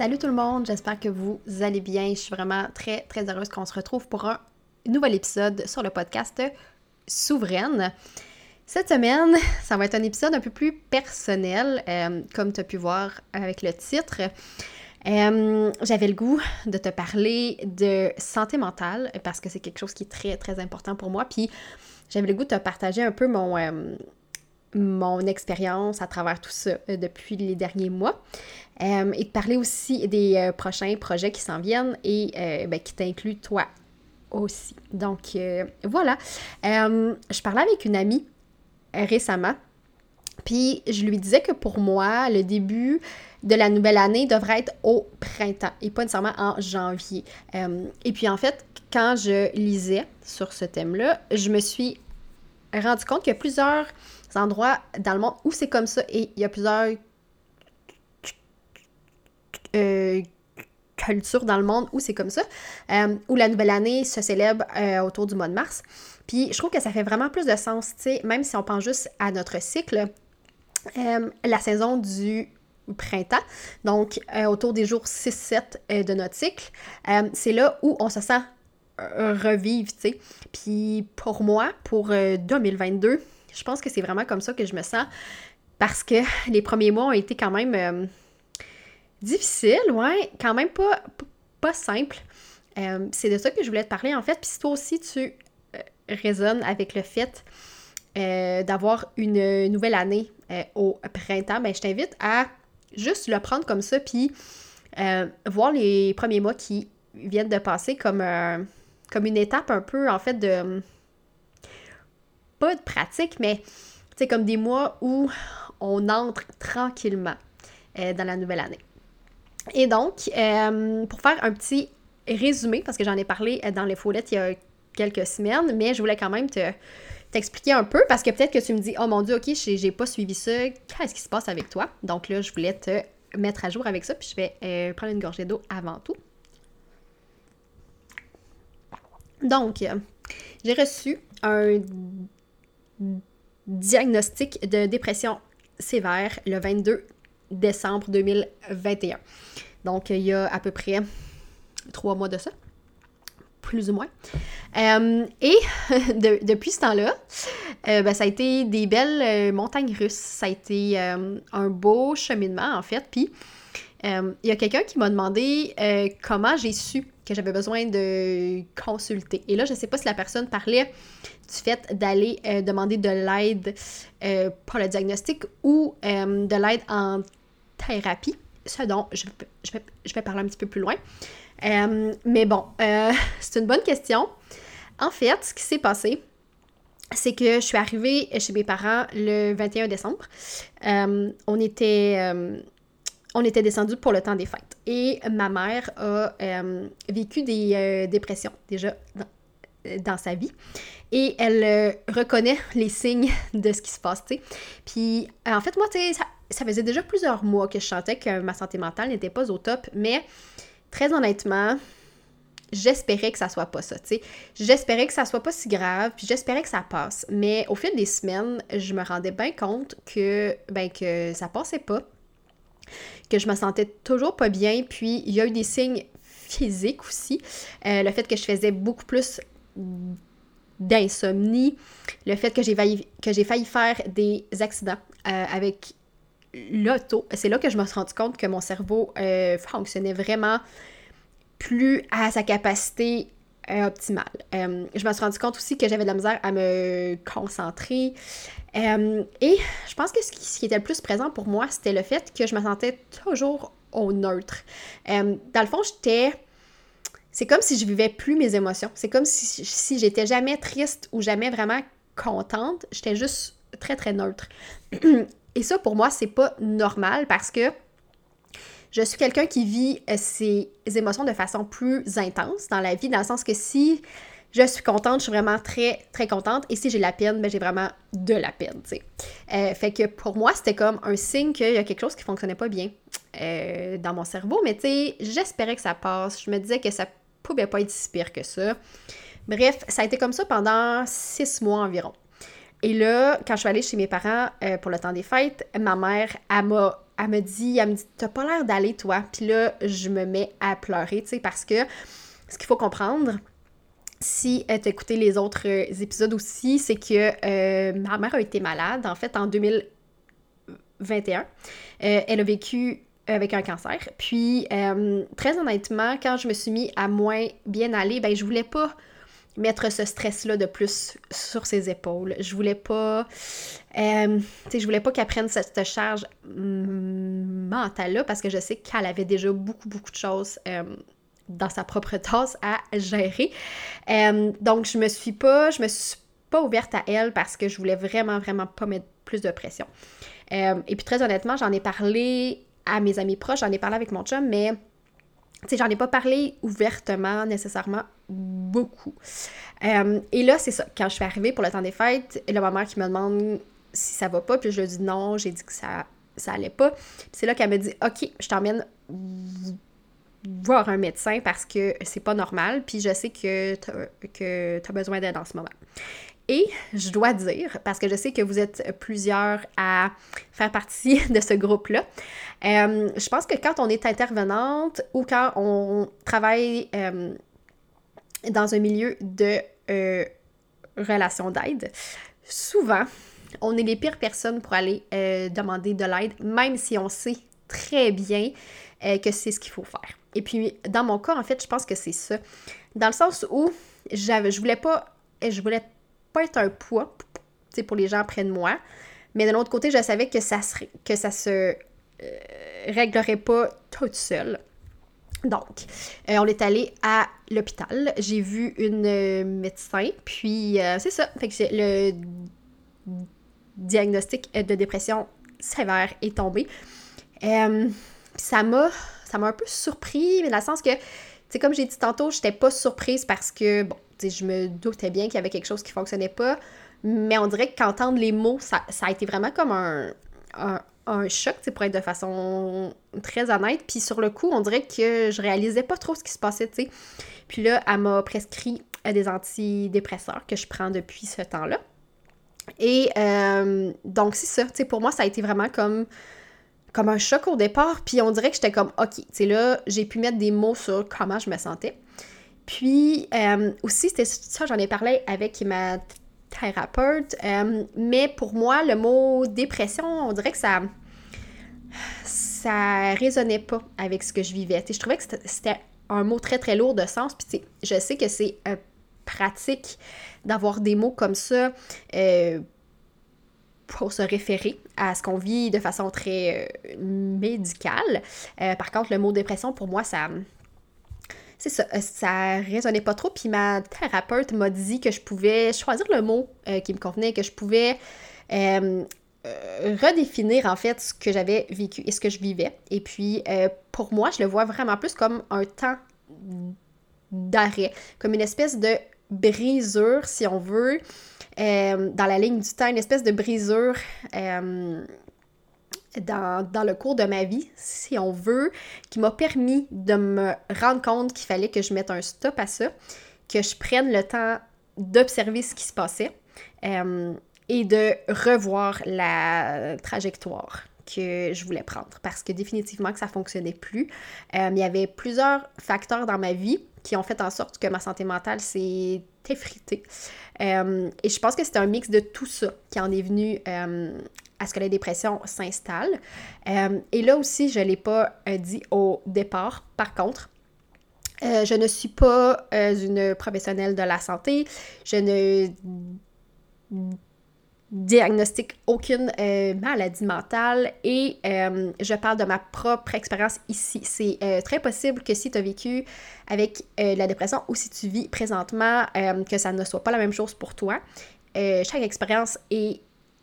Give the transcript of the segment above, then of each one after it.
Salut tout le monde, j'espère que vous allez bien. Je suis vraiment très très heureuse qu'on se retrouve pour un nouvel épisode sur le podcast Souveraine. Cette semaine, ça va être un épisode un peu plus personnel, euh, comme tu as pu voir avec le titre. Euh, j'avais le goût de te parler de santé mentale parce que c'est quelque chose qui est très très important pour moi. Puis j'avais le goût de te partager un peu mon, euh, mon expérience à travers tout ça euh, depuis les derniers mois euh, et de parler aussi des prochains projets qui s'en viennent et ben, qui t'incluent toi aussi. Donc voilà, je parlais avec une amie récemment, puis je lui disais que pour moi, le début de la nouvelle année devrait être au printemps et pas nécessairement en janvier. et puis en fait, quand je lisais sur ce thème-là, je me suis rendu compte qu'il y a plusieurs endroits dans le monde où c'est comme ça et il y a plusieurs euh, cultures dans le monde où c'est comme ça, euh, où la nouvelle année se célèbre euh, autour du mois de mars. Puis je trouve que ça fait vraiment plus de sens, tu sais, même si on pense juste à notre cycle, la saison du printemps, donc autour des jours 6-7 de notre cycle, c'est là où on se sent revivre, tu sais. Puis pour moi, pour 2022, euh, je pense que c'est vraiment comme ça que je me sens parce que les premiers mois ont été quand même euh, difficiles, ouais, quand même pas, pas simples. Euh, c'est de ça que je voulais te parler en fait. Puis si toi aussi tu résonnes avec le fait d'avoir une nouvelle année au printemps, ben je t'invite à juste le prendre comme ça, puis voir les premiers mois qui viennent de passer comme comme une étape un peu, en fait, de. Pas de pratique, mais c'est comme des mois où on entre tranquillement euh, dans la nouvelle année. Et donc, euh, pour faire un petit résumé, parce que j'en ai parlé euh, dans les foulettes il y a quelques semaines, mais je voulais quand même te t'expliquer un peu parce que peut-être que tu me dis oh mon dieu ok j'ai pas suivi ça qu'est-ce qui se passe avec toi? Donc là je voulais te mettre à jour avec ça puis je vais prendre une gorgée d'eau avant tout Donc, j'ai reçu un diagnostic de dépression sévère le 22 décembre 2021. Donc, il y a à peu près trois mois de ça, plus ou moins. Euh, et depuis ce temps-là, euh, ben, ça a été des belles euh, montagnes russes. Ça a été un beau cheminement, en fait. Puis, il y a quelqu'un qui m'a demandé comment j'ai su que j'avais besoin de consulter. Et là, je ne sais pas si la personne parlait du fait d'aller euh, demander de l'aide euh, pour le diagnostic ou euh, de l'aide en thérapie, ce dont je, je, vais, je, vais, parler un petit peu plus loin. mais bon, c'est une bonne question. En fait, ce qui s'est passé, c'est que je suis arrivée chez mes parents le 21 décembre. on était on était descendu pour le temps des fêtes. Et ma mère a euh, vécu des euh, dépressions déjà dans, sa vie. Et elle euh, reconnaît les signes de ce qui se passe, tu sais. Puis, en fait, moi, tu sais, ça, faisait déjà plusieurs mois que je sentais que ma santé mentale n'était pas au top, mais très honnêtement, j'espérais que ça soit pas ça, tu sais. J'espérais que ça soit pas si grave, puis j'espérais que ça passe. Mais au fil des semaines, je me rendais bien compte que, ben, que ça passait pas que je me sentais toujours pas bien. Puis il y a eu des signes physiques aussi. Euh, le fait que je faisais beaucoup plus d'insomnie, le fait que j'ai failli, faire des accidents euh, avec l'auto, c'est là que je me suis rendu compte que mon cerveau euh, fonctionnait vraiment plus à sa capacité euh, optimale. Euh, je me suis rendu compte aussi que j'avais de la misère à me concentrer. et je pense que ce qui, ce qui, était le plus présent pour moi, c'était le fait que je me sentais toujours au neutre. dans le fond, j'étais c'est comme si je vivais plus mes émotions. C'est comme si, si j'étais jamais triste ou jamais vraiment contente. J'étais juste très, très neutre. Et ça, pour moi, c'est pas normal parce que je suis quelqu'un qui vit euh, ses émotions de façon plus intense dans la vie, dans le sens que si je suis contente, je suis vraiment très, très contente. Et si j'ai la peine, ben j'ai vraiment de la peine, tu sais. Euh, fait que pour moi, c'était comme un signe qu'il y a quelque chose qui fonctionnait pas bien euh, dans mon cerveau. Mais tu sais, j'espérais que ça passe. Je me disais que ça pouvait pas être si pire que ça. Bref, ça a été comme ça pendant six mois environ. Et là, quand je suis allée chez mes parents pour le temps des fêtes, ma mère, elle m'a elle me dit, elle me dit, t'as pas l'air d'aller, toi. Puis là, je me mets à pleurer, tu sais, parce que ce qu'il faut comprendre, si tu as écouté les autres euh, épisodes aussi, c'est que euh, ma mère a été malade, en fait, en 2021. elle a vécu avec un cancer. Puis, très honnêtement, quand je me suis mis à moins bien aller, ben, je voulais pas mettre ce stress-là de plus sur ses épaules. Je voulais pas, euh, je voulais pas qu'elle prenne cette, charge mentale-là parce que je sais qu'elle avait déjà beaucoup, beaucoup de choses euh, dans sa propre tasse à gérer. Euh, donc, je me suis pas, je me suis pas ouverte à elle parce que je voulais vraiment, vraiment pas mettre plus de pression. et puis, très honnêtement, j'en ai parlé à mes amis proches, j'en ai parlé avec mon chum, mais sais, j'en ai pas parlé ouvertement nécessairement beaucoup. Euh, et là, c'est ça. Quand je suis arrivée pour le temps des fêtes, a ma mère qui me demande si ça va pas, puis je lui dis non, j'ai dit que ça, ça allait pas. c'est là qu'elle me dit Ok, je t'emmène voir un médecin parce que c'est pas normal, puis je sais que tu as besoin d'aide en ce moment. Et je dois dire, parce que je sais que vous êtes plusieurs à faire partie de ce groupe-là, euh, je pense que quand on est intervenante ou quand on travaille euh, dans un milieu de euh, relation d'aide, souvent, on est les pires personnes pour aller demander de l'aide, même si on sait très bien que c'est ce qu'il faut faire. Et puis, dans mon cas, en fait, je pense que c'est ça. Dans le sens où je voulais pas, je voulais pas être un poids pour les gens près de moi. Mais de l'autre côté, je savais que ça, serait, que ça se euh, réglerait pas toute seule. Donc, euh, on est allé à l'hôpital. J'ai vu une euh, médecin, puis c'est ça. Fait que le diagnostic de dépression sévère est tombé. ça m'a ça m'a un peu surpris, mais dans le sens que, tu comme j'ai dit tantôt, j'étais pas surprise parce que, bon, je me doutais bien qu'il y avait quelque chose qui fonctionnait pas, mais on dirait qu'entendre les mots, ça, a été vraiment comme un, un, un choc, pour être de façon très honnête. Puis sur le coup, on dirait que je réalisais pas trop ce qui se passait, tu sais. Puis là, elle m'a prescrit euh, des antidépresseurs que je prends depuis ce temps-là. Et euh, donc, c'est ça, tu sais, pour moi, ça a été vraiment comme comme un choc au départ, puis on dirait que j'étais comme, OK, tu là, j'ai pu mettre des mots sur comment je me sentais. Puis euh, aussi, c'était ça, j'en ai parlé avec ma thérapeute, euh, mais pour moi, le mot dépression, on dirait que ça ça résonnait pas avec ce que je vivais. je trouvais que c'était un mot très très lourd de sens, puis je sais que c'est euh, pratique d'avoir des mots comme ça pour se référer à ce qu'on vit de façon très médicale. par contre, le mot dépression, pour moi, ça c'est ça, euh, ça résonnait pas trop. Puis ma thérapeute m'a dit que je pouvais choisir le mot euh, qui me convenait, que je pouvais euh, redéfinir en fait ce que j'avais vécu et ce que je vivais. Et puis pour moi, je le vois vraiment plus comme un temps d'arrêt, comme une espèce de brisure, si on veut, dans la ligne du temps, une espèce de brisure dans, le cours de ma vie, si on veut, qui m'a permis de me rendre compte qu'il fallait que je mette un stop à ça, que je prenne le temps d'observer ce qui se passait euh, et de revoir la trajectoire que je voulais prendre parce que définitivement que ça fonctionnait plus. Euh, il y avait plusieurs facteurs dans ma vie qui ont fait en sorte que ma santé mentale s'est effritée. Euh, et je pense que c'était un mix de tout ça qui en est venu à ce que la dépression s'installe. Euh, et là aussi, je ne l'ai pas euh, dit au départ. Par contre, euh, je ne suis pas une professionnelle de la santé. Je ne diagnostique aucune maladie mentale et je parle de ma propre expérience ici. C'est très possible que si tu as vécu avec la dépression ou si tu vis présentement, que ça ne soit pas la même chose pour toi. chaque expérience est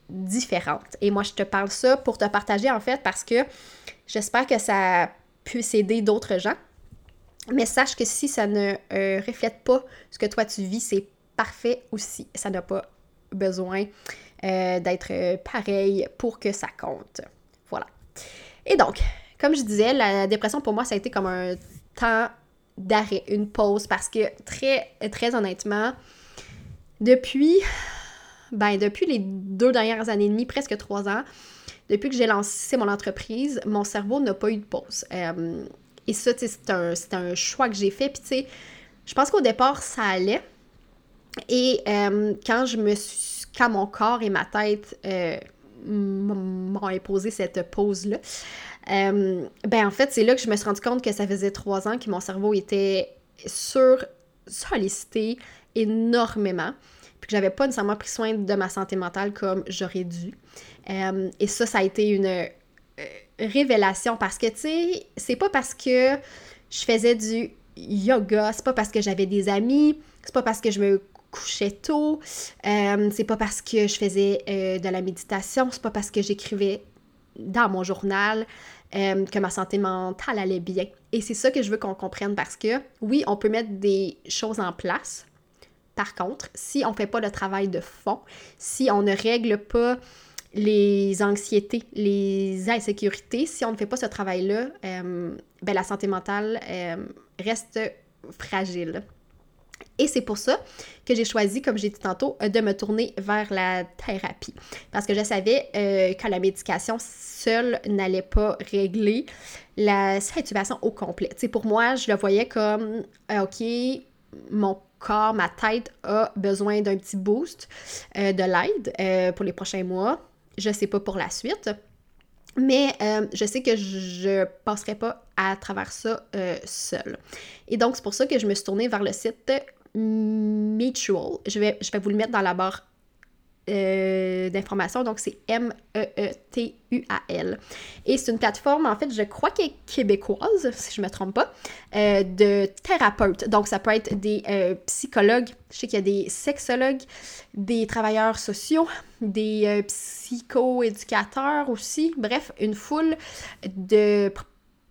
différentes. Et moi, je te parle ça pour te partager, en fait, parce que j'espère que ça puisse aider d'autres gens. Mais sache que si ça ne euh, reflète pas ce que toi tu vis, c'est parfait aussi. Ça n'a pas besoin euh, d'être euh, pareil pour que ça compte. Voilà. Et donc, comme je disais, la dépression pour moi, ça a été comme un temps d'arrêt, une pause, parce que très, très honnêtement, depuis ben, depuis les deux dernières années et demie, presque trois ans, depuis que j'ai lancé mon entreprise, mon cerveau n'a pas eu de pause. Euh, et ça, c'est un, un, choix que j'ai fait. Puis, tu sais, je pense qu'au départ, ça allait. Et euh, quand je me quand mon corps et ma tête euh, m'ont imposé cette pause-là, ben en fait, c'est là que je me suis rendu compte que ça faisait trois ans que mon cerveau était sur sollicité énormément puis que j'avais pas nécessairement pris soin de ma santé mentale comme j'aurais dû. Euh, et ça, ça a été une euh, révélation parce que, tu sais, c'est pas parce que je faisais du yoga, c'est pas parce que j'avais des amis, c'est pas parce que je me couchais tôt, euh, c'est pas parce que je faisais de la méditation, c'est pas parce que j'écrivais dans mon journal que ma santé mentale allait bien. Et c'est ça que je veux qu'on comprenne parce que, oui, on peut mettre des choses en place, par contre, si on fait pas le travail de fond, si on ne règle pas les anxiétés, les insécurités, si on ne fait pas ce travail-là, euh, ben, la santé mentale euh, reste fragile. Et c'est pour ça que j'ai choisi, comme j'ai dit tantôt, de me tourner vers la thérapie. Parce que je savais euh, que la médication seule n'allait pas régler la situation au complet. sais, pour moi, je le voyais comme, OK, mon corps, ma tête a besoin d'un petit boost euh, de l'aide euh, pour les prochains mois. Je sais pas pour la suite. Mais euh, je sais que je passerai pas à travers ça seule. Et donc, c'est pour ça que je me suis tournée vers le site Mutual. Je vais, je vais vous le mettre dans la barre euh, d'information. Donc, c'est M-E-E-T-U-A-L. Et c'est une plateforme, en fait, je crois qu'elle est québécoise, si je ne me trompe pas, euh, de thérapeutes. Donc, ça peut être des euh, psychologues, je sais qu'il y a des sexologues, des travailleurs sociaux, des psycho-éducateurs aussi. Bref, une foule de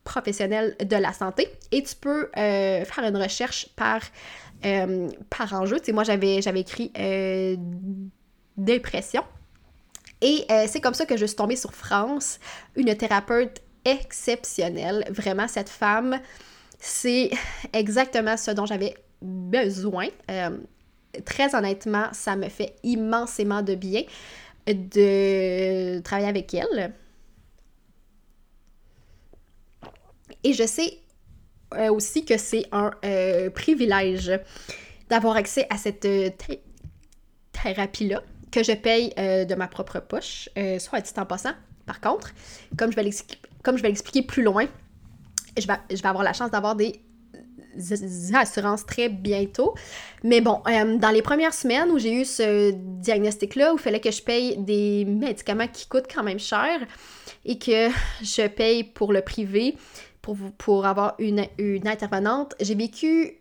professionnels de la santé. Et tu peux faire une recherche par, par enjeu. Tu sais, moi, j'avais écrit dépression. Et euh, c'est comme ça que je suis tombée sur France, une thérapeute exceptionnelle. Vraiment, cette femme, c'est exactement ce dont j'avais besoin. Euh, très honnêtement, ça me fait immensément de bien de travailler avec elle. Et je sais euh, aussi que c'est un privilège d'avoir accès à cette thérapie-là que je paye euh, de ma propre poche, euh, soit titre en passant. Par contre, comme je vais l'expliquer plus loin, je vais, avoir la chance d'avoir des assurances très bientôt. Mais bon, euh, dans les premières semaines où j'ai eu ce diagnostic-là, où il fallait que je paye des médicaments qui coûtent quand même cher et que je paye pour le privé, pour, avoir une, une intervenante, j'ai vécu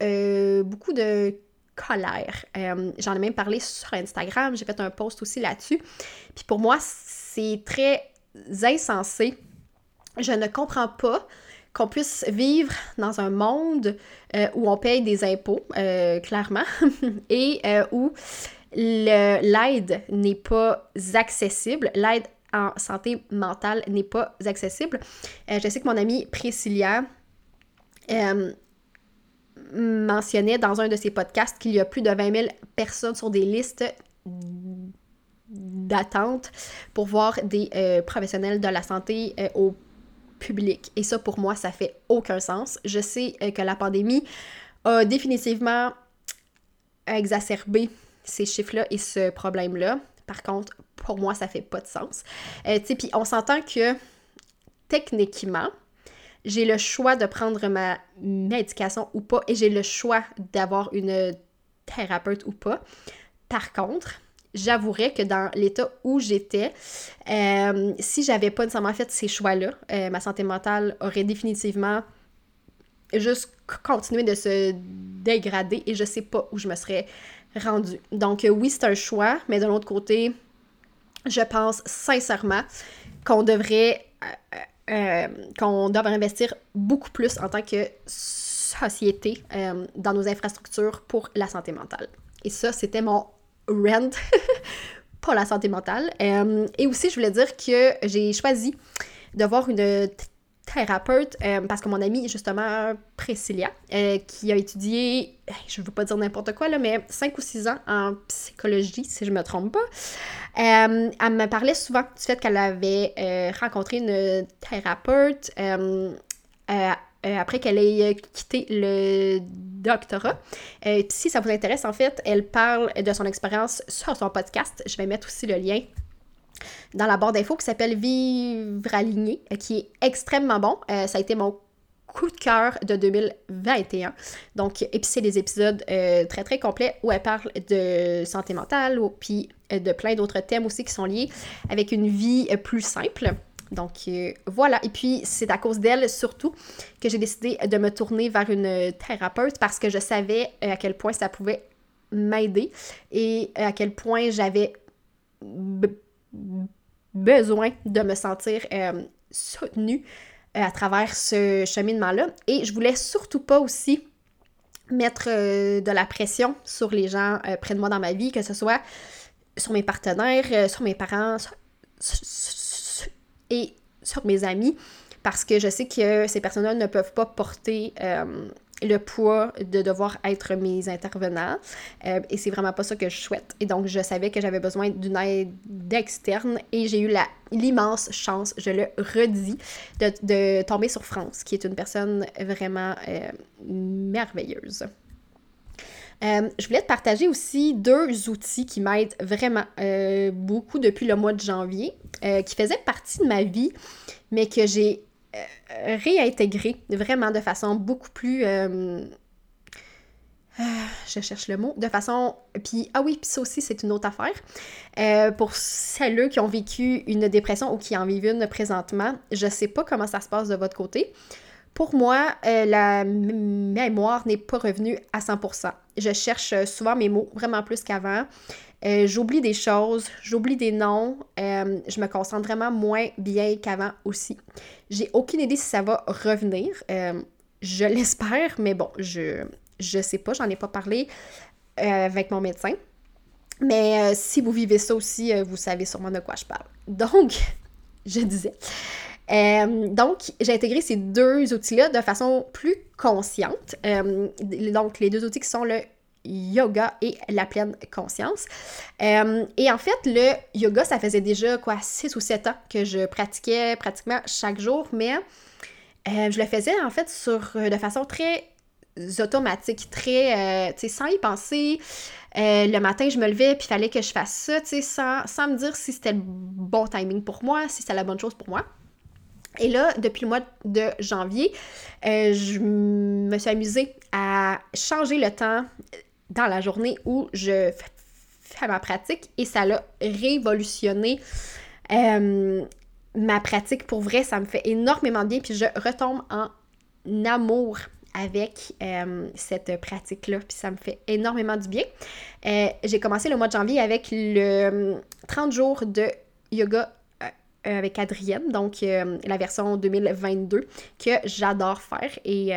beaucoup de colère. Euh, j'en ai même parlé sur Instagram, j'ai fait un post aussi là-dessus. Puis pour moi, c'est très insensé. Je ne comprends pas qu'on puisse vivre dans un monde euh, où on paye des impôts, euh, clairement, et où l'aide n'est pas accessible, l'aide en santé mentale n'est pas accessible. je sais que mon amie Priscilla mentionnait dans un de ses podcasts qu'il y a plus de 20 000 personnes sur des listes d'attente pour voir des euh, professionnels de la santé euh, au public. Et ça, pour moi, ça fait aucun sens. Je sais euh, que la pandémie a définitivement exacerbé ces chiffres-là et ce problème-là. Par contre, pour moi, ça fait pas de sens. Tu sais, puis on s'entend que techniquement, j'ai le choix de prendre ma médication ou pas et j'ai le choix d'avoir une thérapeute ou pas. Par contre, j'avouerais que dans l'état où j'étais, euh, si j'avais pas nécessairement fait ces choix-là, euh, ma santé mentale aurait définitivement juste continué de se dégrader et je sais pas où je me serais rendue. Donc oui, c'est un choix, mais de l'autre côté, je pense sincèrement qu'on devrait euh, euh, qu'on devrait investir beaucoup plus en tant que société euh, dans nos infrastructures pour la santé mentale. Et ça, c'était mon rent pour la santé mentale. et aussi, je voulais dire que j'ai choisi de voir une thérapeute, euh, parce que mon amie, justement, Priscilla, euh, qui a étudié, je ne veux pas dire n'importe quoi, là, mais 5 ou 6 ans en psychologie, si je ne me trompe pas, euh, elle me parlait souvent du fait qu'elle avait rencontré une thérapeute après qu'elle ait quitté le doctorat. si ça vous intéresse, en fait, elle parle de son expérience sur son podcast. Je vais mettre aussi le lien dans la barre d'infos qui s'appelle Vivre aligné, euh, qui est extrêmement bon. Euh, ça a été mon coup de cœur de 2021. Donc, et puis c'est des épisodes euh, très très complets où elle parle de santé mentale, puis de plein d'autres thèmes aussi qui sont liés avec une vie plus simple. Donc voilà, et puis c'est à cause d'elle surtout que j'ai décidé de me tourner vers une thérapeute parce que je savais à quel point ça pouvait m'aider et à quel point j'avais besoin de me sentir euh, soutenue euh, à travers ce cheminement-là. Et je voulais surtout pas aussi mettre euh, de la pression sur les gens près de moi dans ma vie, que ce soit sur mes partenaires, sur mes parents et sur mes amis, parce que je sais que ces personnes-là ne peuvent pas porter le poids de devoir être mes intervenants. Euh, et c'est vraiment pas ça que je souhaite. Et donc, je savais que j'avais besoin d'une aide externe et j'ai eu l'immense chance, je le redis, de, tomber sur France, qui est une personne vraiment euh, merveilleuse. Euh, je voulais te partager aussi deux outils qui m'aident vraiment beaucoup depuis le mois de janvier, qui faisaient partie de ma vie, mais que j'ai réintégrer vraiment de façon beaucoup plus. Euh, euh, je cherche le mot. De façon. Puis, ah oui, puis ça aussi, c'est une autre affaire. pour celles qui ont vécu une dépression ou qui en vivent une présentement, je sais pas comment ça se passe de votre côté. Pour moi, la mémoire n'est pas revenue à 100%. Je cherche souvent mes mots, vraiment plus qu'avant. Euh, j'oublie des choses, j'oublie des noms, euh, je me concentre vraiment moins bien qu'avant aussi. J'ai aucune idée si ça va revenir. Euh, je l'espère, mais bon, je je sais pas, j'en ai pas parlé avec mon médecin. Mais si vous vivez ça aussi, vous savez sûrement de quoi je parle. Donc, je disais. donc, j'ai intégré ces deux outils-là de façon plus consciente. donc, les deux outils qui sont le yoga et la pleine conscience. Euh, et en fait, le yoga, ça faisait déjà quoi, 6 ou 7 ans que je pratiquais pratiquement chaque jour, mais euh, je le faisais en fait sur euh, de façon très automatique, très, tu sais, sans y penser. le matin, je me levais, puis il fallait que je fasse ça, tu sais, sans, sans me dire si c'était le bon timing pour moi, si c'était la bonne chose pour moi. Et là, depuis le mois de janvier, je me suis amusée à changer le temps dans la journée où je fais ma pratique et ça l'a révolutionné ma pratique pour vrai. Ça me fait énormément bien puis je retombe en amour avec cette pratique-là, puis ça me fait énormément du bien. Euh, j'ai commencé le mois de janvier avec le 30 jours de yoga avec Adrienne, donc la version 2022 que j'adore faire et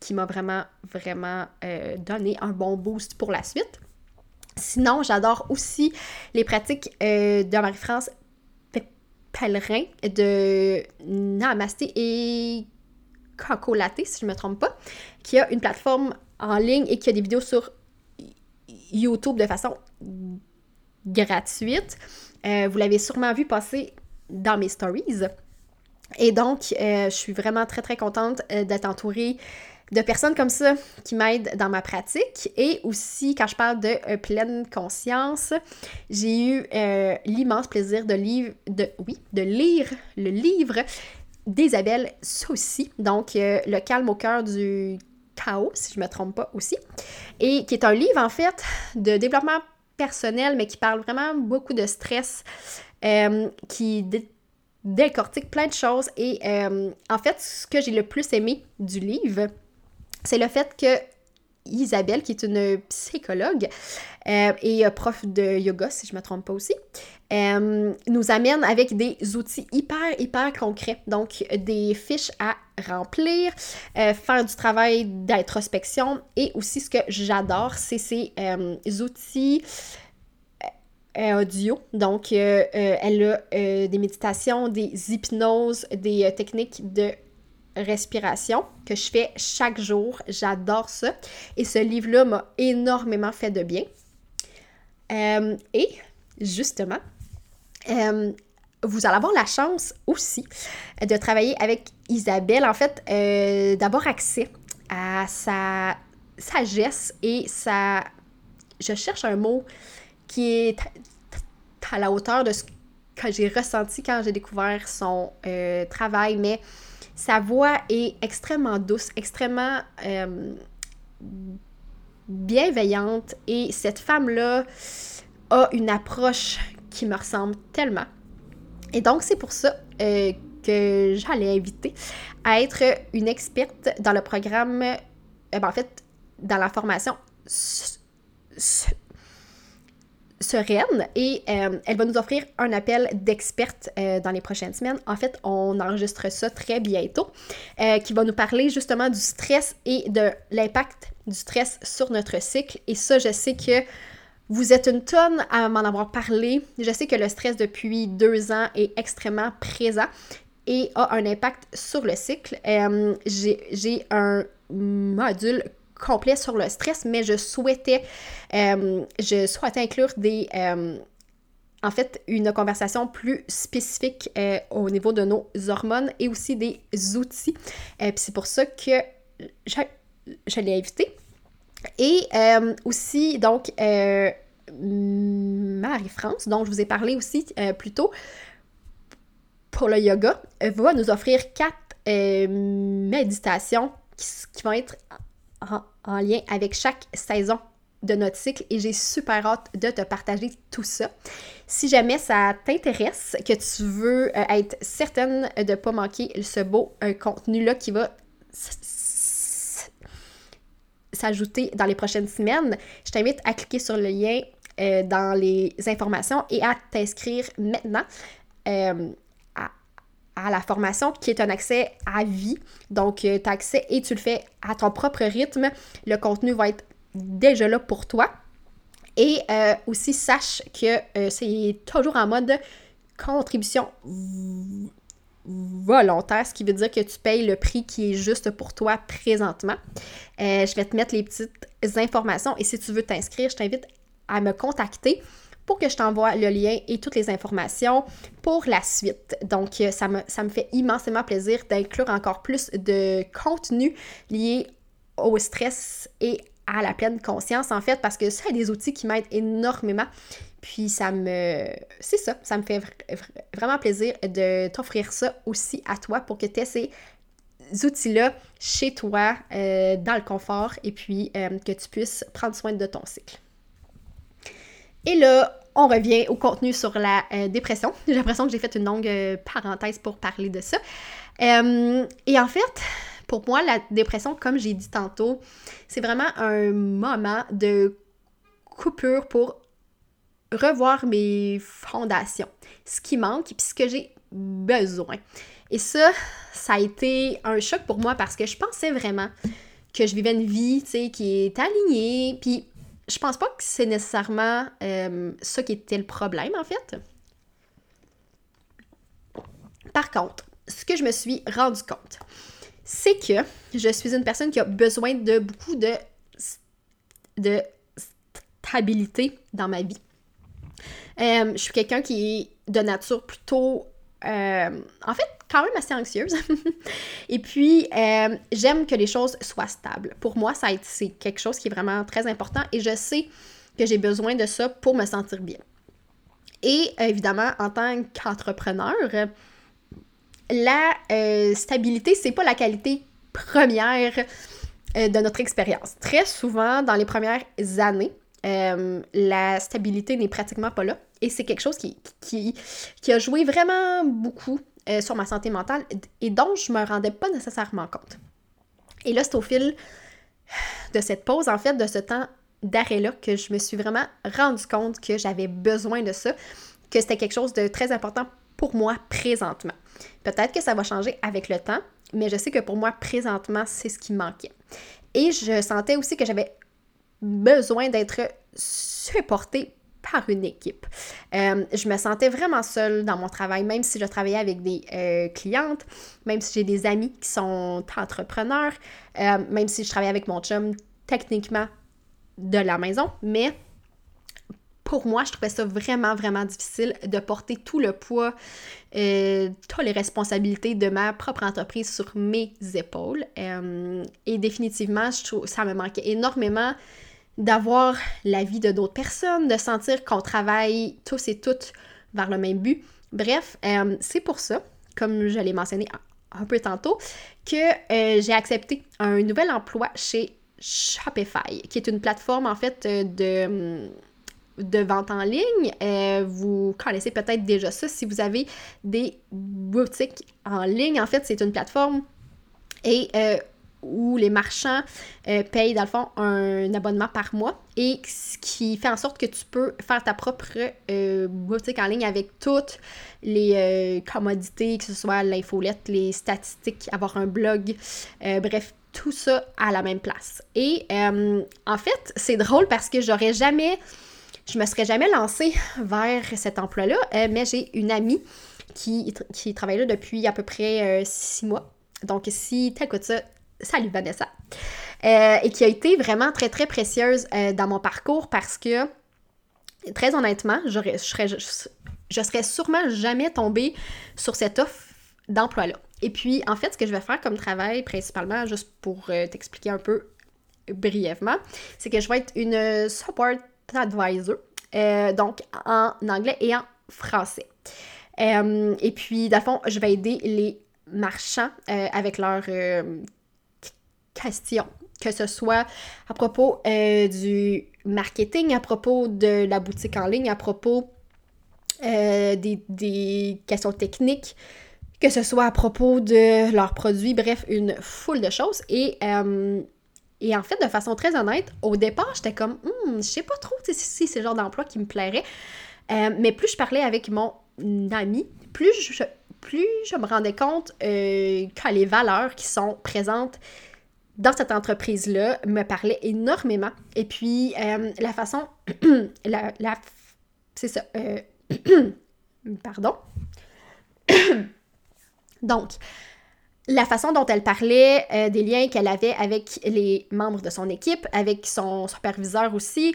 qui m'a vraiment, vraiment donné un bon boost pour la suite. Sinon, j'adore aussi les pratiques de Marie-France Pèlerin de Namasté et Coco Latte, si je ne me trompe pas, qui a une plateforme en ligne et qui a des vidéos sur YouTube de façon gratuite. vous l'avez sûrement vu passer dans mes stories. Et donc, je suis vraiment très, très contente d'être entourée de personnes comme ça qui m'aident dans ma pratique. Et aussi, quand je parle de pleine conscience, j'ai eu l'immense plaisir de, lire, de, oui, de lire le livre d'Isabelle Saucy, donc Le calme au cœur du chaos, si je ne me trompe pas aussi, et qui est un livre en fait de développement personnel, mais qui parle vraiment beaucoup de stress, euh, qui décortique plein de choses. Et euh, en fait, ce que j'ai le plus aimé du livre, c'est le fait que Isabelle, qui est une psychologue euh, et prof de yoga, si je ne me trompe pas aussi, nous amène avec des outils hyper, hyper concrets. Donc, des fiches à remplir, faire du travail d'introspection et aussi ce que j'adore, c'est ces outils audio. Donc, elle a des méditations, des hypnoses, des techniques de respiration que je fais chaque jour. J'adore ça. Et ce livre-là m'a énormément fait de bien. Euh, et justement, euh, vous allez avoir la chance aussi de travailler avec Isabelle, en fait, euh, d'avoir accès à sa sagesse et sa... Je cherche un mot qui est à la hauteur de ce que j'ai ressenti quand j'ai découvert son travail, mais sa voix est extrêmement douce, extrêmement euh, bienveillante et cette femme-là a une approche qui me ressemble tellement. Et donc, c'est pour ça euh, que j'allais inviter à être une experte dans le programme, euh, ben, en fait, dans la formation sereine et euh, elle va nous offrir un appel d'experte euh, dans les prochaines semaines. En fait, on enregistre ça très bientôt, euh, qui va nous parler justement du stress et de l'impact du stress sur notre cycle. Et ça, je sais que vous êtes une tonne à m'en avoir parlé. Je sais que le stress depuis deux ans est extrêmement présent et a un impact sur le cycle. J'ai un module complet sur le stress, mais je souhaitais, euh, je souhaitais inclure des, euh, en fait, une conversation plus spécifique euh, au niveau de nos hormones et aussi des outils. Puis c'est pour ça que je, je l'ai invité. Et aussi, donc, Marie-France, dont je vous ai parlé aussi plus tôt, pour le yoga, va nous offrir quatre méditations qui, qui, vont être en, lien avec chaque saison de notre cycle et j'ai super hâte de te partager tout ça. Si jamais ça t'intéresse, que tu veux euh, être certaine de ne pas manquer ce beau euh, contenu-là qui va s'ajouter dans les prochaines semaines, je t'invite à cliquer sur le lien euh, dans les informations et à t'inscrire maintenant à la formation qui est un accès à vie. Donc, euh, tu as accès et tu le fais à ton propre rythme. Le contenu va être déjà là pour toi. Et euh, aussi, sache que euh, c'est toujours en mode contribution volontaire, ce qui veut dire que tu payes le prix qui est juste pour toi présentement. je vais te mettre les petites informations et si tu veux t'inscrire, je t'invite à me contacter pour que je t'envoie le lien et toutes les informations pour la suite. Donc, euh, ça me, fait immensément plaisir d'inclure encore plus de contenu lié au stress et à la pleine conscience, en fait, parce que ça a des outils qui m'aident énormément. Puis ça me... C'est ça, ça me fait vraiment plaisir de t'offrir ça aussi à toi pour que tu aies ces outils-là chez toi, euh, dans le confort, et puis euh, que tu puisses prendre soin de ton cycle. Et là, on revient au contenu sur la euh, dépression. J'ai l'impression que j'ai fait une longue euh, parenthèse pour parler de ça. Euh, et en fait, pour moi, la dépression, comme j'ai dit tantôt, c'est vraiment un moment de coupure pour revoir mes fondations, ce qui manque et ce que j'ai besoin. Et ça, ça a été un choc pour moi parce que je pensais vraiment que je vivais une vie, tu sais, qui est alignée, puis je pense pas que c'est nécessairement euh, ça qui était le problème, en fait. Par contre, ce que je me suis rendu compte, c'est que je suis une personne qui a besoin de beaucoup de, stabilité dans ma vie. Euh, je suis quelqu'un qui est de nature plutôt en fait, quand même assez anxieuse. et puis, j'aime que les choses soient stables. Pour moi, ça c'est quelque chose qui est vraiment très important et je sais que j'ai besoin de ça pour me sentir bien. Et évidemment, en tant qu'entrepreneur, la euh, stabilité, c'est pas la qualité première euh, de notre expérience. Très souvent, dans les premières années, euh, la stabilité n'est pratiquement pas là. Et c'est quelque chose qui, qui, a joué vraiment beaucoup sur ma santé mentale et dont je me rendais pas nécessairement compte. Et là, c'est au fil de cette pause, en fait, de ce temps d'arrêt-là, que je me suis vraiment rendu compte que j'avais besoin de ça, que c'était quelque chose de très important pour moi présentement. Peut-être que ça va changer avec le temps, mais je sais que pour moi, présentement, c'est ce qui manquait. Et je sentais aussi que j'avais besoin d'être supportée par une équipe. Euh, je me sentais vraiment seule dans mon travail, même si je travaillais avec des euh, clientes, même si j'ai des amis qui sont entrepreneurs, euh, même si je travaillais avec mon chum techniquement de la maison, mais pour moi, je trouvais ça vraiment, vraiment difficile de porter tout le poids, toutes les responsabilités de ma propre entreprise sur mes épaules. Et définitivement, je trouve ça me manquait énormément d'avoir la vie de d'autres personnes, de sentir qu'on travaille tous et toutes vers le même but. Bref, euh, c'est pour ça, comme je l'ai mentionné un peu tantôt, que j'ai accepté un nouvel emploi chez Shopify, qui est une plateforme en fait de de vente en ligne. Euh, vous connaissez peut-être déjà ça si vous avez des boutiques en ligne. En fait, c'est une plateforme et euh, où les marchands euh, payent dans le fond un abonnement par mois et ce qui fait en sorte que tu peux faire ta propre boutique en ligne avec toutes les commodités, que ce soit l'infolette, les statistiques, avoir un blog, bref, tout ça à la même place. Et en fait, c'est drôle parce que j'aurais jamais je me serais jamais lancée vers cet emploi-là, euh, mais j'ai une amie qui, qui travaille là depuis à peu près euh, six mois. Donc, si t'écoutes ça, salut Vanessa. Euh, et qui a été vraiment très, très précieuse dans mon parcours parce que, très honnêtement, je serais, je, serais sûrement jamais tombée sur cette offre d'emploi-là. Et puis, en fait, ce que je vais faire comme travail, principalement, juste pour t'expliquer un peu brièvement, c'est que je vais être une support advisor, euh, donc en anglais et en français. Euh, et puis, dans fond, je vais aider les marchands euh, avec leurs questions, que ce soit à propos du marketing, à propos de la boutique en ligne, à propos des, des, questions techniques, que ce soit à propos de leurs produits, bref, une foule de choses. Et et en fait, de façon très honnête, au départ, j'étais comme, hmm, je sais pas trop si c'est le genre d'emploi qui me plairait. Euh, mais plus je parlais avec mon ami, plus je, plus je me rendais compte euh, que les valeurs qui sont présentes dans cette entreprise-là me parlaient énormément. Et puis, euh, la façon, la, c'est ça, pardon. Donc, la façon dont elle parlait, euh, des liens qu'elle avait avec les membres de son équipe, avec son superviseur aussi,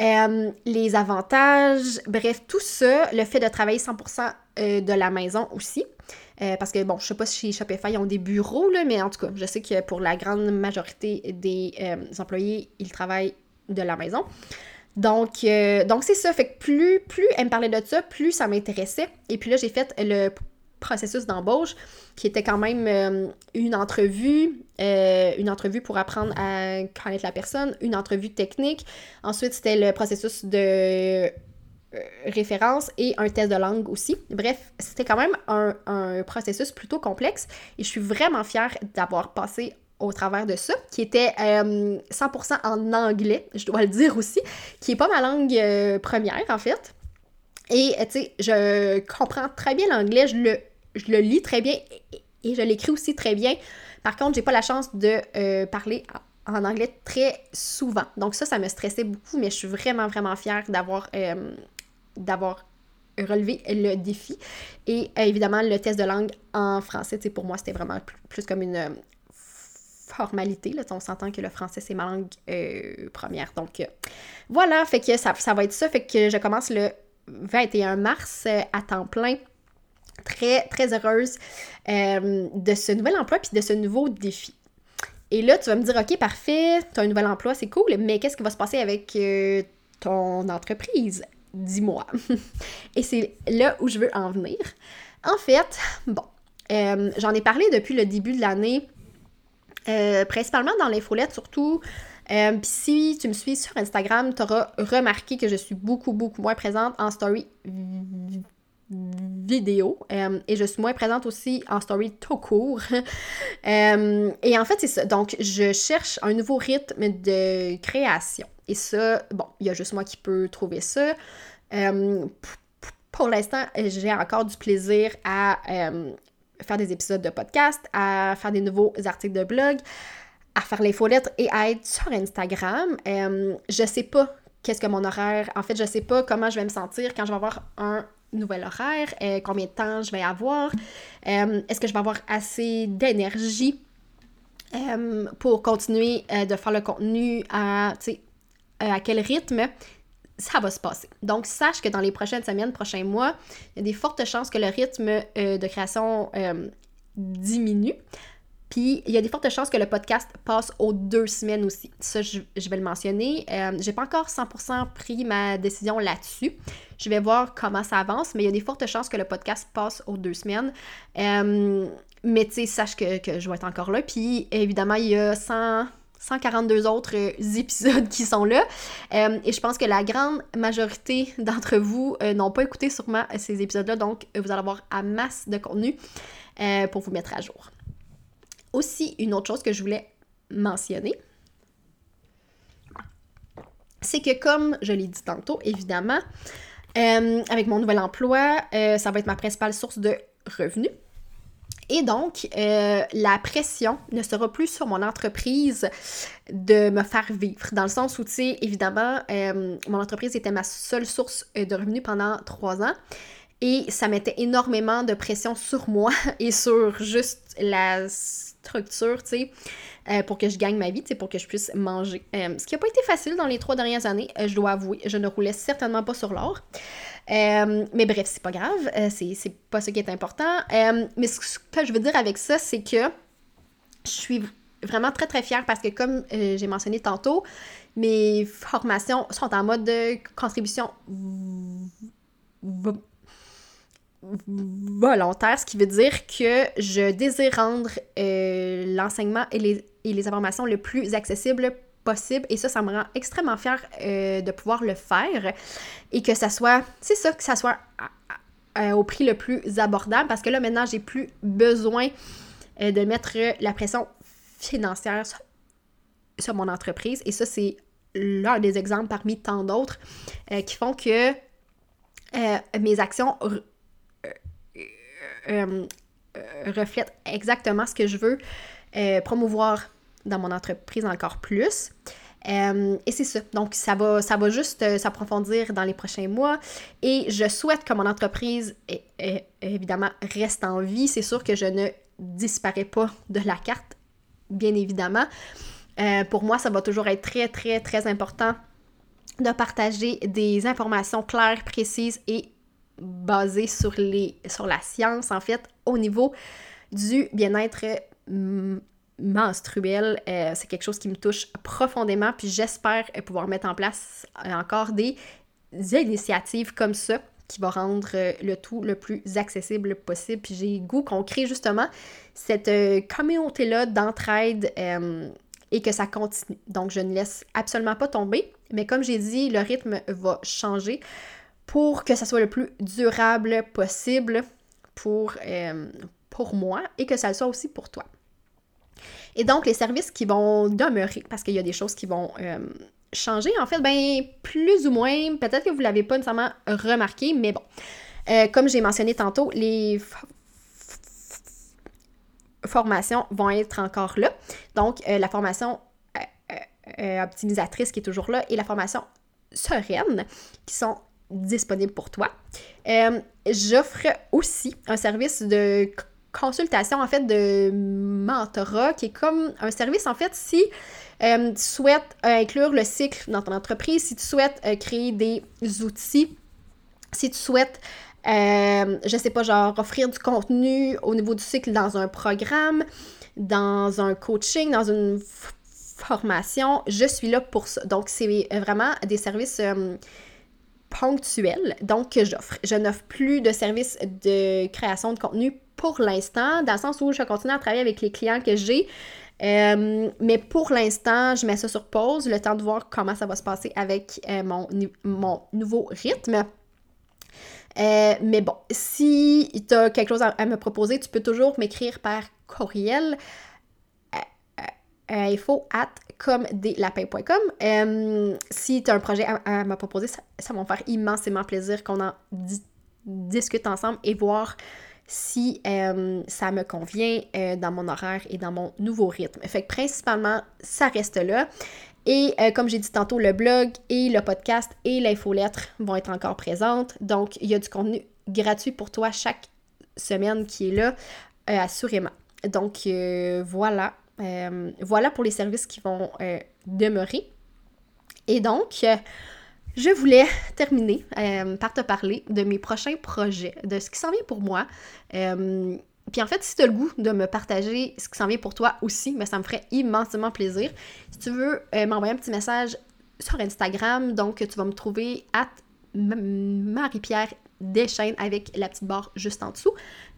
euh, les avantages, bref, tout ça, le fait de travailler 100% euh, de la maison aussi. Parce que, bon, je sais pas si chez Shopify, ils ont des bureaux, là, mais en tout cas, je sais que pour la grande majorité des employés, ils travaillent de la maison. Donc, donc c'est ça. Fait que plus, plus elle me parlait de ça, plus ça m'intéressait. Et puis là, j'ai fait le processus d'embauche qui était quand même euh, une entrevue, euh, une entrevue pour apprendre à connaître la personne, une entrevue technique. Ensuite, c'était le processus de euh, référence et un test de langue aussi. Bref, c'était quand même un, un, processus plutôt complexe et je suis vraiment fière d'avoir passé au travers de ça, qui était 100% en anglais, je dois le dire aussi, qui est pas ma langue première en fait. Et tu sais, je comprends très bien l'anglais, je le je le lis très bien et je l'écris aussi très bien. Par contre, j'ai pas la chance de euh, parler en anglais très souvent. Donc ça, ça me stressait beaucoup, mais je suis vraiment, vraiment fière d'avoir euh, d'avoir relevé le défi. Et euh, évidemment, le test de langue en français, pour moi, c'était vraiment plus, comme une formalité. Là, on s'entend que le français, c'est ma langue première. Donc voilà, fait que ça, ça va être ça. Fait que je commence le 21 mars à temps plein très, très heureuse euh, de ce nouvel emploi puis de ce nouveau défi. Et là, tu vas me dire, OK, parfait, tu as un nouvel emploi, c'est cool, mais qu'est-ce qui va se passer avec euh, ton entreprise? Dis-moi. Et c'est là où je veux en venir. En fait, bon, euh, j'en ai parlé depuis le début de l'année, principalement dans l'infolette surtout. Puis si tu me suis sur Instagram, tu auras remarqué que je suis beaucoup, beaucoup moins présente en story vidéo euh, et je suis moins présente aussi en story tout court. Euh, et en fait, c'est ça. Donc, je cherche un nouveau rythme de création. Et ça, bon, il y a juste moi qui peux trouver ça. Euh, pour l'instant, j'ai encore du plaisir à faire des épisodes de podcast, à faire des nouveaux articles de blog, à faire les lettres et à être sur Instagram. je sais pas qu'est-ce que mon horaire. En fait, je sais pas comment je vais me sentir quand je vais avoir un nouvel horaire, euh, combien de temps je vais avoir, euh, est-ce que je vais avoir assez d'énergie euh, pour continuer de faire le contenu à, à quel rythme ça va se passer. Donc, sache que dans les prochaines semaines, prochains mois, il y a des fortes chances que le rythme de création diminue. Puis, il y a des fortes chances que le podcast passe aux deux semaines aussi. Ça, je, vais le mentionner. Euh, j'ai pas encore 100% pris ma décision là-dessus. Je vais voir comment ça avance, mais il y a des fortes chances que le podcast passe aux deux semaines. Euh, mais tu sais, sache que, je vais être encore là. Puis, évidemment, il y a 142 autres épisodes qui sont là. Euh, et je pense que la grande majorité d'entre vous n'ont pas écouté sûrement ces épisodes-là, donc vous allez avoir un masse de contenu pour vous mettre à jour. Aussi, une autre chose que je voulais mentionner, c'est que comme je l'ai dit tantôt, évidemment, euh, avec mon nouvel emploi, euh, ça va être ma principale source de revenus. Et donc, euh, la pression ne sera plus sur mon entreprise de me faire vivre. Dans le sens où, tu sais, évidemment, mon entreprise était ma seule source de revenus pendant trois ans. Et ça mettait énormément de pression sur moi et sur juste la structure, tu sais, euh, pour que je gagne ma vie, tu sais, pour que je puisse manger. Euh, ce qui n'a pas été facile dans les trois dernières années, euh, je dois avouer. Je ne roulais certainement pas sur l'or. mais bref, c'est pas grave. c'est pas ce qui est important. mais ce que je veux dire avec ça, c'est que je suis vraiment très très fière parce que comme j'ai mentionné tantôt, mes formations sont en mode de contribution volontaire, ce qui veut dire que je désire rendre euh, l'enseignement et les, et les, informations le plus accessible possible. Et ça, ça me rend extrêmement fière euh, de pouvoir le faire. Et que ça soit, c'est ça, que ça soit au prix le plus abordable. Parce que là, maintenant, j'ai plus besoin euh, de mettre la pression financière sur mon entreprise. Et ça, c'est l'un des exemples parmi tant d'autres qui font que mes actions euh, euh, reflète exactement ce que je veux euh, promouvoir dans mon entreprise encore plus. et c'est ça. Donc, ça va, ça va juste s'approfondir dans les prochains mois. Et je souhaite que mon entreprise, évidemment, reste en vie. C'est sûr que je ne disparais pas de la carte, bien évidemment. pour moi, ça va toujours être très, très, très important de partager des informations claires, précises et basé sur, les, sur la science, en fait, au niveau du bien-être menstruel. Euh, c'est quelque chose qui me touche profondément, puis j'espère pouvoir mettre en place euh, encore des initiatives comme ça qui vont rendre euh, le tout le plus accessible possible. Puis j'ai goût qu'on crée justement cette communauté-là d'entraide et que ça continue. Donc je ne laisse absolument pas tomber, mais comme j'ai dit, le rythme va changer pour que ça soit le plus durable possible pour, euh, pour moi et que ça le soit aussi pour toi. Et donc, les services qui vont demeurer, parce qu'il y a des choses qui vont euh, changer, en fait, ben, plus ou moins, peut-être que vous ne l'avez pas nécessairement remarqué, mais bon. Euh, comme j'ai mentionné tantôt, les formations vont être encore là. Donc, la formation optimisatrice qui est toujours là et la formation sereine qui sont disponible pour toi. Euh, j'offre aussi un service de consultation, en fait, de mentorat, qui est comme un service, en fait, si euh, tu souhaites inclure le cycle dans ton entreprise, si tu souhaites euh, créer des outils, si tu souhaites Euh, je sais pas, genre offrir du contenu au niveau du cycle dans un programme, dans un coaching, dans une formation. Je suis là pour ça. Donc, c'est vraiment des services euh, ponctuels donc que j'offre. Je n'offre plus de services de création de contenu pour l'instant, dans le sens où je continue à travailler avec les clients que j'ai. Euh, mais pour l'instant, je mets ça sur pause, le temps de voir comment ça va se passer avec euh, mon, mon nouveau rythme. Euh, mais bon, si tu as quelque chose à, me proposer, tu peux toujours m'écrire par courriel info at euh, si tu as un projet à, me proposer, ça, va me faire immensément plaisir qu'on en discute ensemble et voir si euh, ça me convient dans mon horaire et dans mon nouveau rythme. Fait que principalement, ça reste là. Et euh, comme j'ai dit tantôt, le blog et le podcast et l'infolettre vont être encore présentes. Donc, il y a du contenu gratuit pour toi chaque semaine qui est là, euh, assurément. Donc, euh, voilà. pour les services qui vont demeurer. Et donc, je voulais terminer par te parler de mes prochains projets, de ce qui s'en vient pour moi. Puis en fait, si tu as le goût de me partager ce qui s'en vient pour toi aussi, mais ben, ça me ferait immensément plaisir. Si tu veux euh, m'envoyer un petit message sur Instagram, donc tu vas me trouver à Marie-Pierre Deschaines avec la petite barre juste en dessous.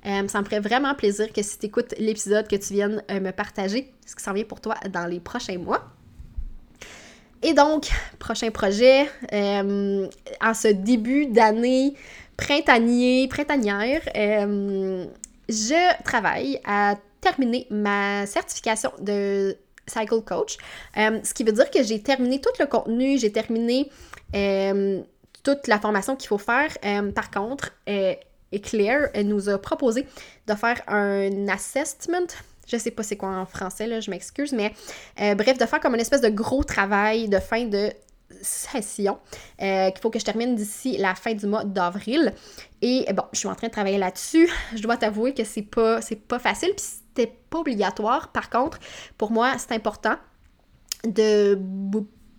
Euh, ça me ferait vraiment plaisir que si tu écoutes l'épisode, que tu viennes euh, me partager ce qui s'en vient pour toi dans les prochains mois. Et donc, prochain projet, en ce début d'année printanier, printanière, je travaille à terminer ma certification de Cycle Coach, euh, ce qui veut dire que j'ai terminé tout le contenu, j'ai terminé euh, toute la formation qu'il faut faire. Euh, par contre, Claire nous a proposé de faire un assessment. Je sais pas c'est quoi en français, là, je m'excuse, mais bref, de faire comme une espèce de gros travail de fin de session euh, qu'il faut que je termine d'ici la fin du mois d'avril. Et bon, je suis en train de travailler là-dessus. Je dois t'avouer que c'est pas, c'est pas facile, puis c'était pas obligatoire. Par contre, pour moi, c'est important de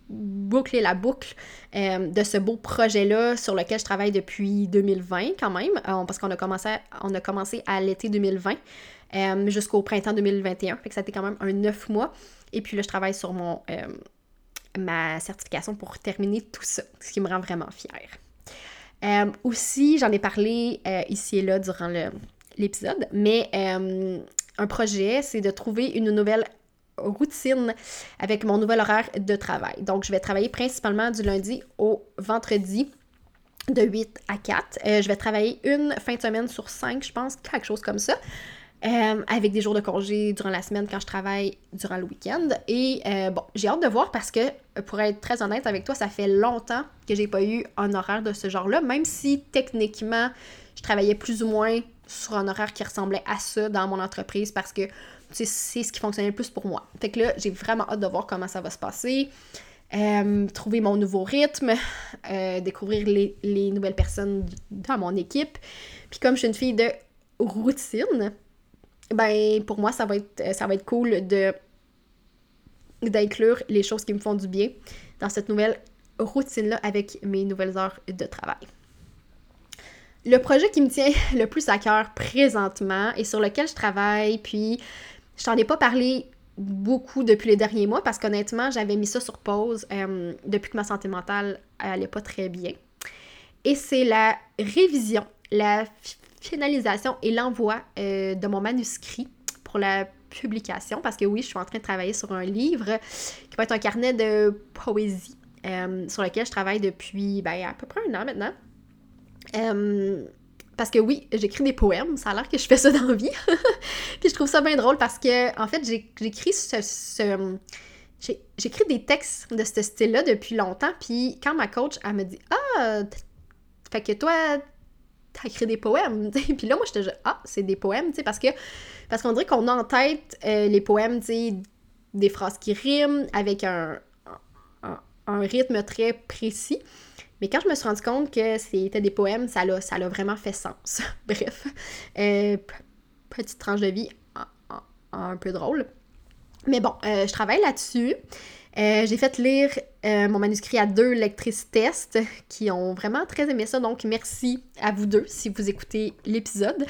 boucler la boucle euh, de ce beau projet-là sur lequel je travaille depuis 2020 quand même, euh, parce qu'on a commencé, on a commencé à l'été 2020 jusqu'au printemps 2021. Fait que ça a été quand même un neuf mois. Et puis là, je travaille sur mon ma certification pour terminer tout ça, ce qui me rend vraiment fière. Euh, aussi, j'en ai parlé euh, ici et là durant l'épisode, mais euh, un projet, c'est de trouver une nouvelle routine avec mon nouvel horaire de travail. Donc, je vais travailler principalement du lundi au vendredi de 8 à 4. je vais travailler une fin de semaine sur 5, je pense, quelque chose comme ça. Euh, avec des jours de congé durant la semaine quand je travaille durant le week-end. Et euh, bon, j'ai hâte de voir parce que, pour être très honnête avec toi, ça fait longtemps que j'ai pas eu un horaire de ce genre-là, même si techniquement, je travaillais plus ou moins sur un horaire qui ressemblait à ça dans mon entreprise parce que c'est ce qui fonctionnait le plus pour moi. Fait que là, j'ai vraiment hâte de voir comment ça va se passer. Euh, trouver mon nouveau rythme, découvrir les, les, nouvelles personnes dans mon équipe. Puis comme je suis une fille de routine, ben pour moi, ça va être, ça va être cool d'inclure les choses qui me font du bien dans cette nouvelle routine-là avec mes nouvelles heures de travail. Le projet qui me tient le plus à cœur présentement et sur lequel je travaille, puis je t'en ai pas parlé beaucoup depuis les derniers mois parce qu'honnêtement, j'avais mis ça sur pause euh, depuis que ma santé mentale allait pas très bien. Et c'est la révision, la finalisation et l'envoi euh, de mon manuscrit pour la publication, parce que oui, je suis en train de travailler sur un livre qui va être un carnet de poésie euh, sur lequel je travaille depuis ben, à peu près un an maintenant. Parce que oui, j'écris des poèmes, ça a l'air que je fais ça dans la vie. Puis je trouve ça bien drôle parce que, en fait, j'écris ce, des textes de ce style-là depuis longtemps. Puis quand ma coach, elle me dit Ah, fait que toi, t'as écrit des poèmes. Puis là, moi, j'étais juste, ah, c'est des poèmes, tu sais, parce que parce qu'on dirait qu'on a en tête euh, les poèmes, tu sais, des phrases qui riment avec un, un, rythme très précis. Mais quand je me suis rendu compte que c'était des poèmes, ça l'a, ça vraiment fait sens. Bref, euh, petite tranche de vie un peu drôle. Mais bon, euh, je travaille là-dessus. Euh, j'ai fait lire mon manuscrit à deux lectrices tests qui ont vraiment très aimé ça. Donc, merci à vous deux si vous écoutez l'épisode.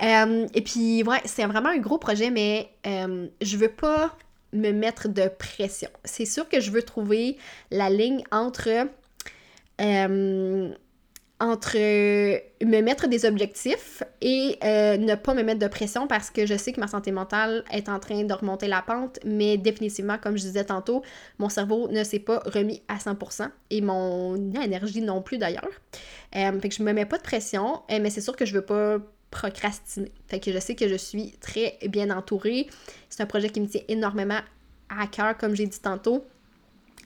Et puis, ouais, c'est vraiment un gros projet, mais je veux pas me mettre de pression. C'est sûr que je veux trouver la ligne entre entre euh, me mettre des objectifs et euh, ne pas me mettre de pression parce que je sais que ma santé mentale est en train de remonter la pente, mais définitivement, comme je disais tantôt, mon cerveau ne s'est pas remis à 100% et mon énergie non plus d'ailleurs. Euh, fait que je me mets pas de pression, mais c'est sûr que je veux pas procrastiner. Fait que je sais que je suis très bien entourée. C'est un projet qui me tient énormément à cœur, comme j'ai dit tantôt.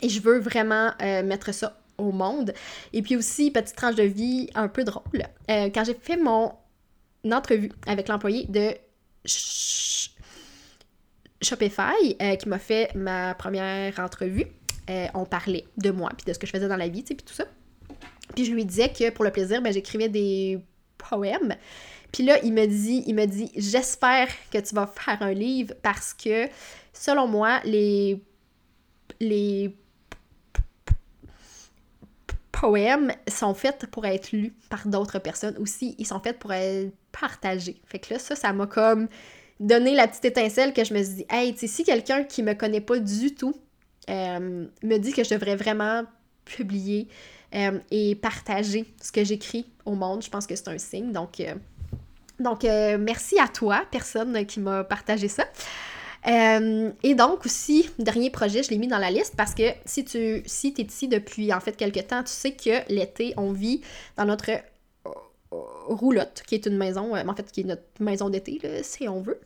Et je veux vraiment mettre ça au monde. Et puis aussi, petite tranche de vie un peu drôle. Euh, quand j'ai fait mon entrevue avec l'employé de Shopify, euh, qui m'a fait ma première entrevue, euh, on parlait de moi, puis de ce que je faisais dans la vie, puis tout ça. Puis je lui disais que pour le plaisir, ben, j'écrivais des poèmes. Puis là, il me dit, il me dit, j'espère que tu vas faire un livre parce que, selon moi, les, les poèmes sont faits pour être lus par d'autres personnes aussi. Ils sont faits pour être partagés. Fait que là, ça, ça m'a comme donné la petite étincelle que je me suis dit, hey, tu si quelqu'un qui me connaît pas du tout euh, me dit que je devrais vraiment publier euh, et partager ce que j'écris au monde, je pense que c'est un signe. Donc, euh, donc merci à toi, personne qui m'a partagé ça. Euh, et donc aussi, dernier projet, je l'ai mis dans la liste parce que si tu si es ici depuis en fait quelques temps, tu sais que l'été, on vit dans notre euh, roulotte, qui est une maison, euh, en fait, qui est notre maison d'été, si on veut.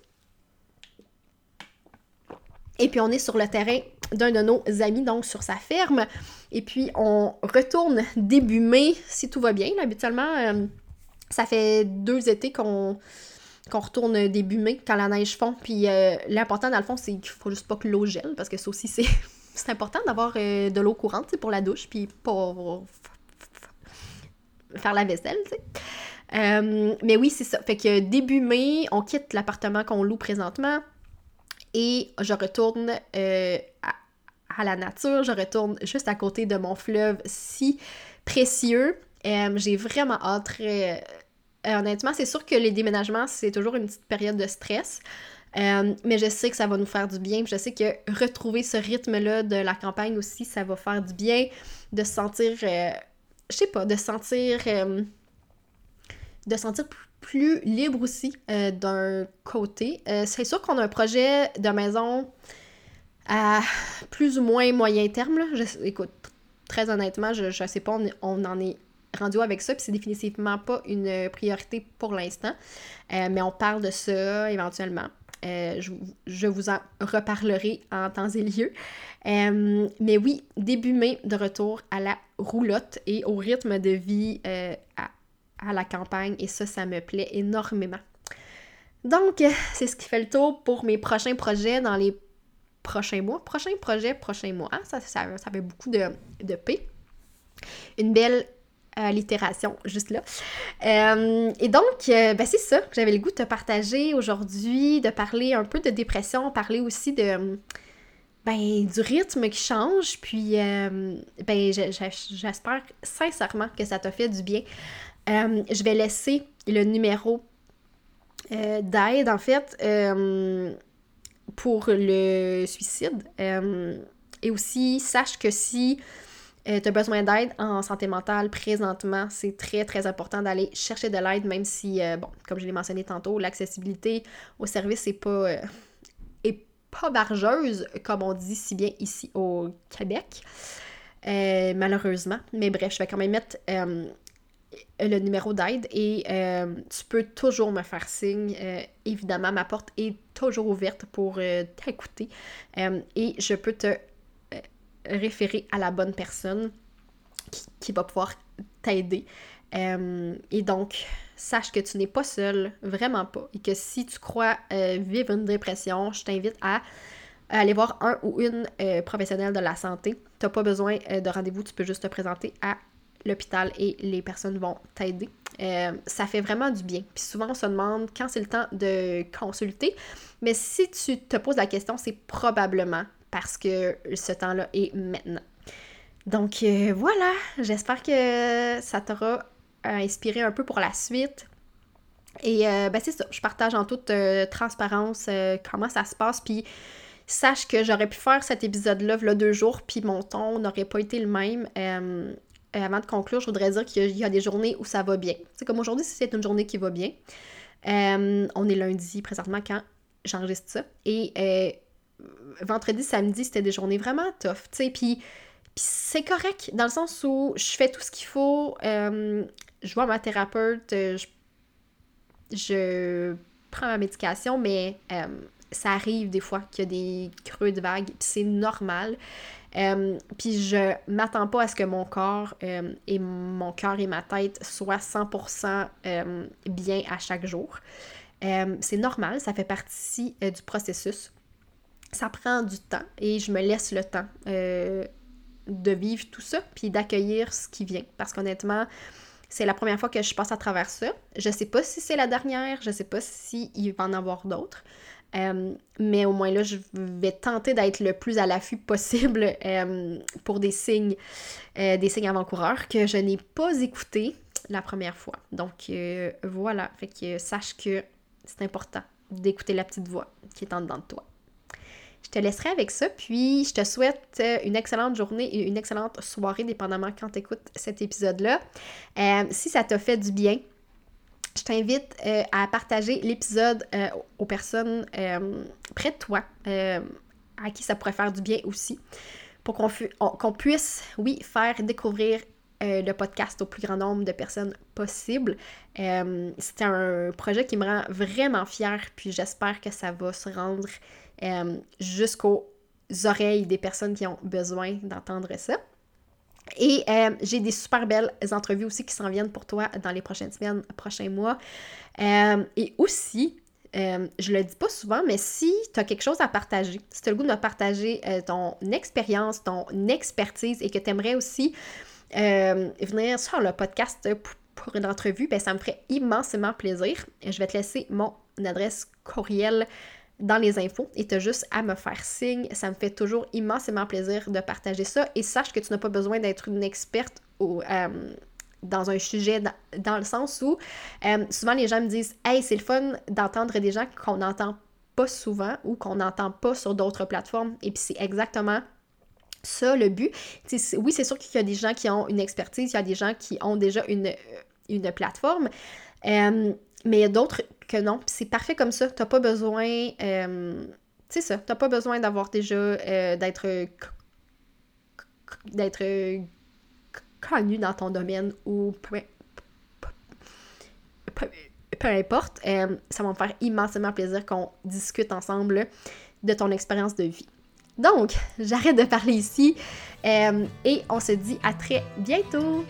Et puis on est sur le terrain d'un de nos amis, donc sur sa ferme. Et puis on retourne début mai, si tout va bien. habituellement, ça fait deux étés qu'on qu'on retourne début mai quand la neige fond. Puis euh, l'important, dans le fond, c'est qu'il faut juste pas que l'eau gèle, parce que ça aussi, c'est, c'est important d'avoir euh, de l'eau courante pour la douche, puis pour faire la vaisselle. Euh, mais oui, c'est ça. Fait que début mai, on quitte l'appartement qu'on loue présentement et je retourne à, la nature. Je retourne juste à côté de mon fleuve si précieux. j'ai vraiment hâte. Honnêtement, c'est sûr que les déménagements, c'est toujours une petite période de stress. Euh, mais je sais que ça va nous faire du bien. Je sais que retrouver ce rythme-là de la campagne aussi, ça va faire du bien de se sentir, euh, je sais pas, de sentir, sentir plus libre aussi d'un côté. c'est sûr qu'on a un projet de maison à plus ou moins moyen terme. écoute, très honnêtement, je, je sais pas, on en est rendu avec ça, puis c'est définitivement pas une priorité pour l'instant. Euh, mais on parle de ça éventuellement. Euh, je, vous en reparlerai en temps et lieu. Euh, mais oui, début mai, de retour à la roulotte et au rythme de vie à, la campagne. Et ça, ça me plaît énormément. Donc, c'est ce qui fait le tour pour mes prochains projets dans les prochains mois. Prochains projets, prochains mois. Ça, ça, ça fait beaucoup de, de P. Une belle allitération juste là. Euh, et donc, euh, ben c'est ça que j'avais le goût de te partager aujourd'hui, de parler un peu de dépression, parler aussi de ben, du rythme qui change, puis euh, ben, j'espère sincèrement que ça t'a fait du bien. je vais laisser le numéro d'aide, en fait, pour le suicide. et aussi, sache que si euh, tu as besoin d'aide en santé mentale présentement, c'est très très important d'aller chercher de l'aide, même si, euh, bon, comme je l'ai mentionné tantôt, l'accessibilité au service n'est pas, euh, est pas bargeuse, comme on dit si bien ici au Québec, malheureusement. Mais bref, je vais quand même mettre le numéro d'aide et tu peux toujours me faire signe. évidemment, ma porte est toujours ouverte pour t'écouter et je peux te référer à la bonne personne qui, va pouvoir t'aider. Euh, et donc, sache que tu n'es pas seul, vraiment pas. Et que si tu crois euh, vivre une dépression, je t'invite à, aller voir un ou une euh, professionnelle de la santé. Tu n'as pas besoin de rendez-vous, tu peux juste te présenter à l'hôpital et les personnes vont t'aider. ça fait vraiment du bien. Puis souvent, on se demande quand c'est le temps de consulter. Mais si tu te poses la question, c'est probablement parce que ce temps-là est maintenant. Donc euh, voilà, j'espère que ça t'aura inspiré un peu pour la suite. Et euh, ben c'est ça, je partage en toute euh, transparence comment ça se passe, puis sache que j'aurais pu faire cet épisode-là, là, deux jours, puis mon ton n'aurait pas été le même. avant de conclure, je voudrais dire qu'il y, a des journées où ça va bien. C'est comme aujourd'hui, c'est une journée qui va bien. on est lundi présentement quand j'enregistre ça. Et vendredi, samedi, c'était des journées vraiment tough, tu sais, puis c'est correct, dans le sens où je fais tout ce qu'il faut, euh, je vois ma thérapeute, euh, je, prends ma médication, mais euh, ça arrive des fois qu'il y a des creux de vague, c'est normal. puis je m'attends pas à ce que mon corps et mon cœur et ma tête soient 100% bien à chaque jour. c'est normal, ça fait partie du processus. Ça prend du temps et je me laisse le temps de vivre tout ça, puis d'accueillir ce qui vient. Parce qu'honnêtement, c'est la première fois que je passe à travers ça. Je sais pas si c'est la dernière, je sais pas s'il il va en avoir d'autres. Euh, mais au moins là, je vais tenter d'être le plus à l'affût possible euh, pour des signes, euh, des signes avant-coureurs que je n'ai pas écoutés la première fois. Donc voilà, fait que sache que c'est important d'écouter la petite voix qui est en dedans de toi. Je te laisserai avec ça, puis je te souhaite euh, une excellente journée et une excellente soirée, dépendamment quand tu écoutes cet épisode-là. Euh, si ça t'a fait du bien, je t'invite euh, à partager l'épisode aux personnes près de toi, à qui ça pourrait faire du bien aussi, pour qu'on puisse, oui, faire découvrir le podcast au plus grand nombre de personnes possible. C'était un projet qui me rend vraiment fière, puis j'espère que ça va se rendre euh, jusqu'aux oreilles des personnes qui ont besoin d'entendre ça. Et euh, j'ai des super belles entrevues aussi qui s'en viennent pour toi dans les prochaines semaines, prochains mois. Euh, et aussi, je le dis pas souvent, mais si tu as quelque chose à partager, si tu as le goût de me partager ton expérience, ton expertise et que tu aimerais aussi venir sur le podcast pour une entrevue, ben, ça me ferait immensément plaisir. Je vais te laisser mon adresse courriel dans les infos et tu as juste à me faire signe. Ça me fait toujours immensément plaisir de partager ça. Et sache que tu n'as pas besoin d'être une experte euh, dans un sujet, dans, le sens où euh, souvent les gens me disent Hey, c'est le fun d'entendre des gens qu'on n'entend pas souvent ou qu'on n'entend pas sur d'autres plateformes. Et puis c'est exactement ça le but. oui, c'est sûr qu'il y a des gens qui ont une expertise, il y a des gens qui ont déjà une, une plateforme. Euh, mais il y a d'autres que non. c'est parfait comme ça. T'as pas besoin. Euh, c'est ça. T'as pas besoin d'avoir déjà. Euh, d'être. connu dans ton domaine ou peu, importe. Euh, ça va me faire immensément plaisir qu'on discute ensemble de ton expérience de vie. Donc, j'arrête de parler ici et on se dit à très bientôt!